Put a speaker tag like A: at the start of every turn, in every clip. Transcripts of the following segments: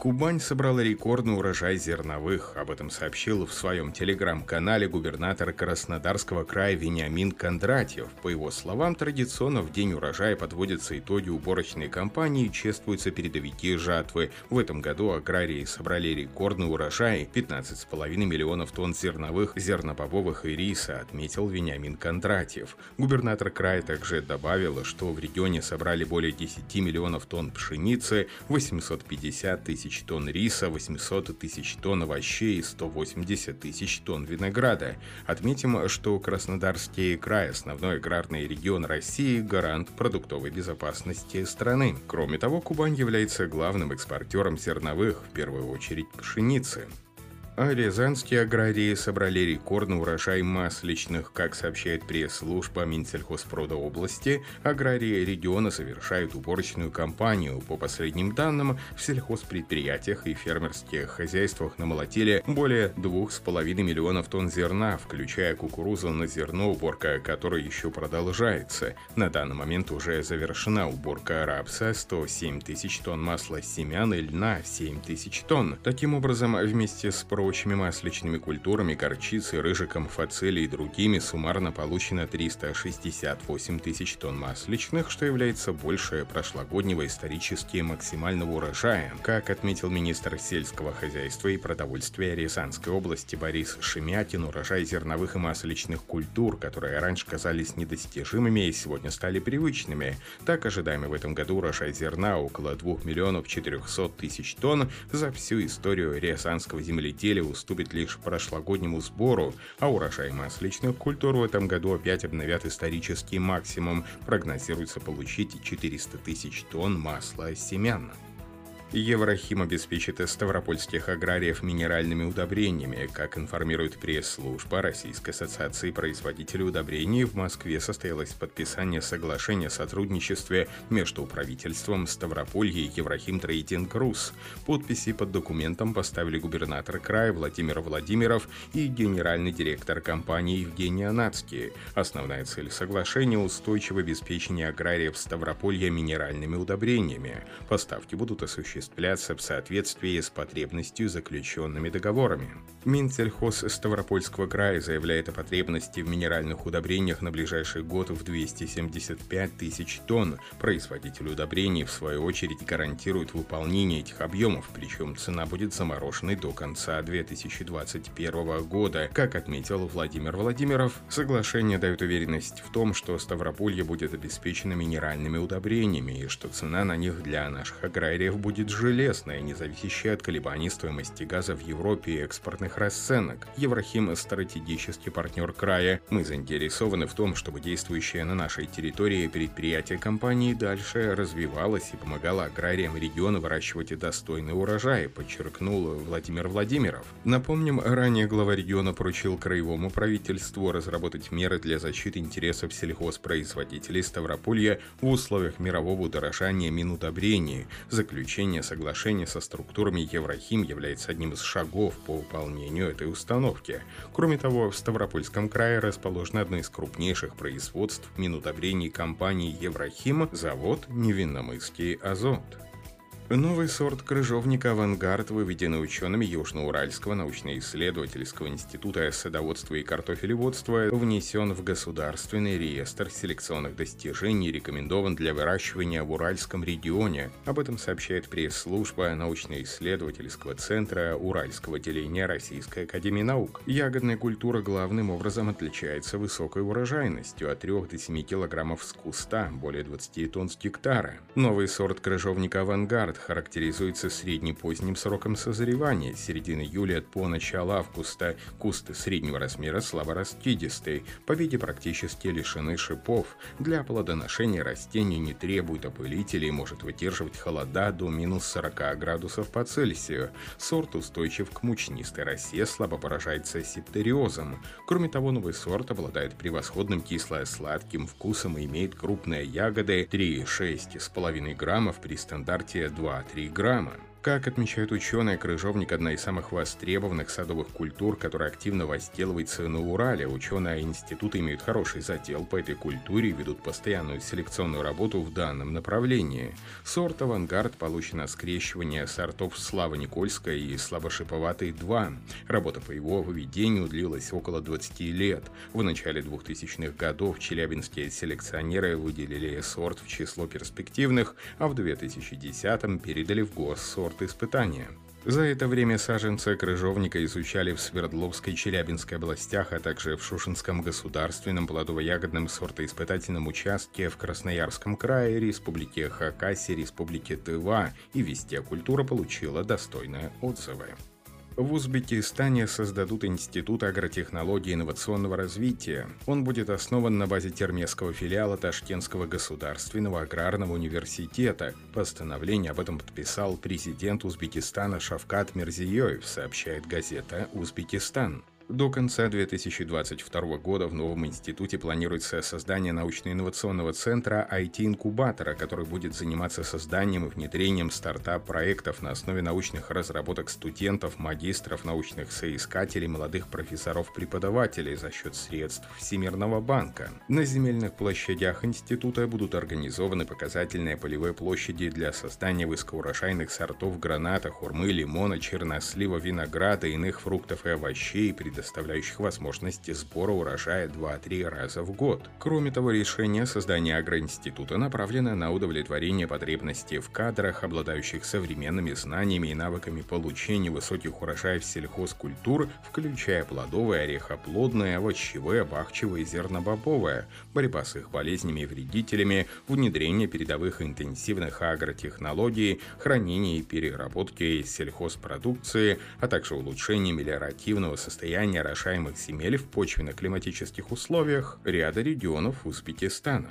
A: Кубань собрала рекордный урожай зерновых. Об этом сообщил в своем телеграм-канале губернатор Краснодарского края Вениамин Кондратьев. По его словам, традиционно в день урожая подводятся итоги уборочной кампании и чествуются передовики жатвы. В этом году аграрии собрали рекордный урожай – 15,5 миллионов тонн зерновых, зернобобовых и риса, отметил Вениамин Кондратьев. Губернатор края также добавил, что в регионе собрали более 10 миллионов тонн пшеницы, 850 тысяч тысяч тонн риса, 800 тысяч тонн овощей и 180 тысяч тонн винограда. Отметим, что Краснодарский край – основной аграрный регион России, гарант продуктовой безопасности страны. Кроме того, Кубань является главным экспортером зерновых, в первую очередь пшеницы. А рязанские аграрии собрали рекордный урожай масличных. Как сообщает пресс-служба Минсельхозпрода области, аграрии региона совершают уборочную кампанию. По последним данным, в сельхозпредприятиях и фермерских хозяйствах намолотили более 2,5 миллионов тонн зерна, включая кукурузу на зерно, уборка которой еще продолжается. На данный момент уже завершена уборка рапса, 107 тысяч тонн масла семян и льна, 7 тысяч тонн. Таким образом, вместе с прочими масличными культурами, горчицей, рыжиком, фацелей и другими суммарно получено 368 тысяч тонн масличных, что является больше прошлогоднего исторически максимального урожая. Как отметил министр сельского хозяйства и продовольствия Рязанской области Борис Шемятин, урожай зерновых и масличных культур, которые раньше казались недостижимыми и сегодня стали привычными. Так ожидаемый в этом году урожай зерна около 2 миллионов 400 тысяч тонн за всю историю рязанского земледелия деле уступит лишь прошлогоднему сбору, а урожай масличных культур в этом году опять обновят исторический максимум. Прогнозируется получить 400 тысяч тонн масла семян. Еврохим обеспечит ставропольских аграриев минеральными удобрениями. Как информирует пресс-служба Российской ассоциации производителей удобрений, в Москве состоялось подписание соглашения о сотрудничестве между правительством Ставрополья и Еврохим Трейдинг Рус. Подписи под документом поставили губернатор края Владимир Владимиров и генеральный директор компании Евгений Анацкий. Основная цель соглашения – устойчивое обеспечение аграриев Ставрополья минеральными удобрениями. Поставки будут осуществляться осуществляться в соответствии с потребностью заключенными договорами. Минсельхоз Ставропольского края заявляет о потребности в минеральных удобрениях на ближайший год в 275 тысяч тонн. Производитель удобрений, в свою очередь, гарантирует выполнение этих объемов, причем цена будет замороженной до конца 2021 года. Как отметил Владимир Владимиров, соглашение дает уверенность в том, что Ставрополье будет обеспечено минеральными удобрениями и что цена на них для наших аграриев будет железная, не зависящая от колебаний стоимости газа в Европе и экспортных расценок. Еврохим – стратегический партнер края. Мы заинтересованы в том, чтобы действующее на нашей территории предприятие компании дальше развивалось и помогало аграриям региона выращивать достойный урожай, подчеркнул Владимир Владимиров. Напомним, ранее глава региона поручил краевому правительству разработать меры для защиты интересов сельхозпроизводителей Ставрополья в условиях мирового удорожания минудобрений, заключение Заключение соглашения со структурами Еврохим является одним из шагов по выполнению этой установки. Кроме того, в Ставропольском крае расположено одно из крупнейших производств минудобрений компании Еврохим – завод Невинномысский Азот. Новый сорт крыжовника «Авангард», выведенный учеными Южноуральского научно-исследовательского института садоводства и картофелеводства, внесен в Государственный реестр селекционных достижений и рекомендован для выращивания в Уральском регионе. Об этом сообщает пресс-служба научно-исследовательского центра Уральского отделения Российской Академии Наук. Ягодная культура главным образом отличается высокой урожайностью от 3 до 7 килограммов с куста, более 20 тонн с гектара. Новый сорт крыжовника «Авангард» характеризуется среднепоздним сроком созревания середины июля по начало августа. Кусты среднего размера слаборастидистые, по виде практически лишены шипов. Для плодоношения растение не требует опылителей и может выдерживать холода до минус 40 градусов по Цельсию. Сорт устойчив к мучнистой росе, слабо поражается септериозом. Кроме того, новый сорт обладает превосходным кисло-сладким вкусом и имеет крупные ягоды 3,6,5 граммов при стандарте 2 2-3 грамма. Как отмечают ученые, крыжовник – одна из самых востребованных садовых культур, которая активно возделывается на Урале. Ученые института имеют хороший задел по этой культуре и ведут постоянную селекционную работу в данном направлении. Сорт «Авангард» получен на скрещивание сортов «Слава Никольская» и «Слабошиповатый-2». Работа по его выведению длилась около 20 лет. В начале 2000-х годов челябинские селекционеры выделили сорт в число перспективных, а в 2010-м передали в госсорт сорт испытания. За это время саженцы крыжовника изучали в Свердловской, Челябинской областях, а также в Шушинском государственном плодово-ягодном сортоиспытательном участке в Красноярском крае, Республике Хакасия, Республике Тыва и везде культура получила достойные отзывы. В Узбекистане создадут Институт агротехнологий и инновационного развития. Он будет основан на базе термесского филиала Ташкентского государственного аграрного университета. Постановление об этом подписал президент Узбекистана Шавкат Мирзиёев, сообщает газета «Узбекистан». До конца 2022 года в новом институте планируется создание научно-инновационного центра IT-инкубатора, который будет заниматься созданием и внедрением стартап-проектов на основе научных разработок студентов, магистров, научных соискателей, молодых профессоров-преподавателей за счет средств Всемирного банка. На земельных площадях института будут организованы показательные полевые площади для создания высокоурожайных сортов граната, хурмы, лимона, чернослива, винограда, иных фруктов и овощей, предоставляющих предоставляющих возможности сбора урожая 2-3 раза в год. Кроме того, решение создания агроинститута направлено на удовлетворение потребностей в кадрах, обладающих современными знаниями и навыками получения высоких урожаев сельхозкультур, включая плодовые, орехоплодные, овощевые, бахчевые зернобобовые, борьба с их болезнями и вредителями, внедрение передовых интенсивных агротехнологий, хранение и переработки сельхозпродукции, а также улучшение мелиоративного состояния состояние орошаемых земель в почвенно-климатических условиях ряда регионов Узбекистана.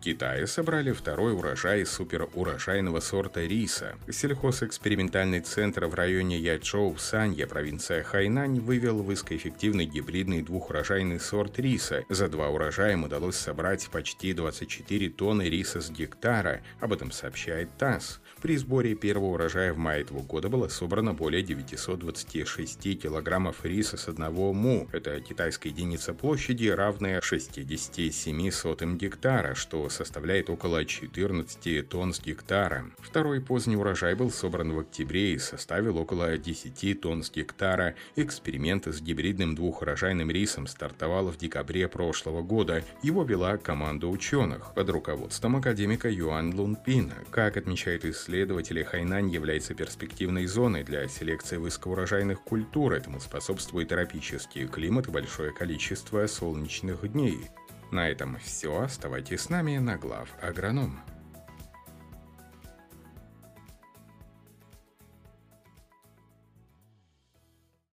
A: В Китае собрали второй урожай суперурожайного сорта риса. Сельхозэкспериментальный центр в районе Ячжоу Санья, провинция Хайнань, вывел высокоэффективный гибридный двухурожайный сорт риса. За два урожая им удалось собрать почти 24 тонны риса с гектара. Об этом сообщает ТАСС. При сборе первого урожая в мае этого года было собрано более 926 килограммов риса с одного му. Это китайская единица площади, равная 67 сотым гектара, что составляет около 14 тонн с гектара. Второй поздний урожай был собран в октябре и составил около 10 тонн с гектара. Эксперимент с гибридным двухурожайным рисом стартовал в декабре прошлого года. Его вела команда ученых под руководством академика Юан Лунпина. Как исследователь, исследователи, Хайнань является перспективной зоной для селекции высокоурожайных культур. Этому способствует тропический климат и большое количество солнечных дней. На этом все. Оставайтесь с нами на глав агроном.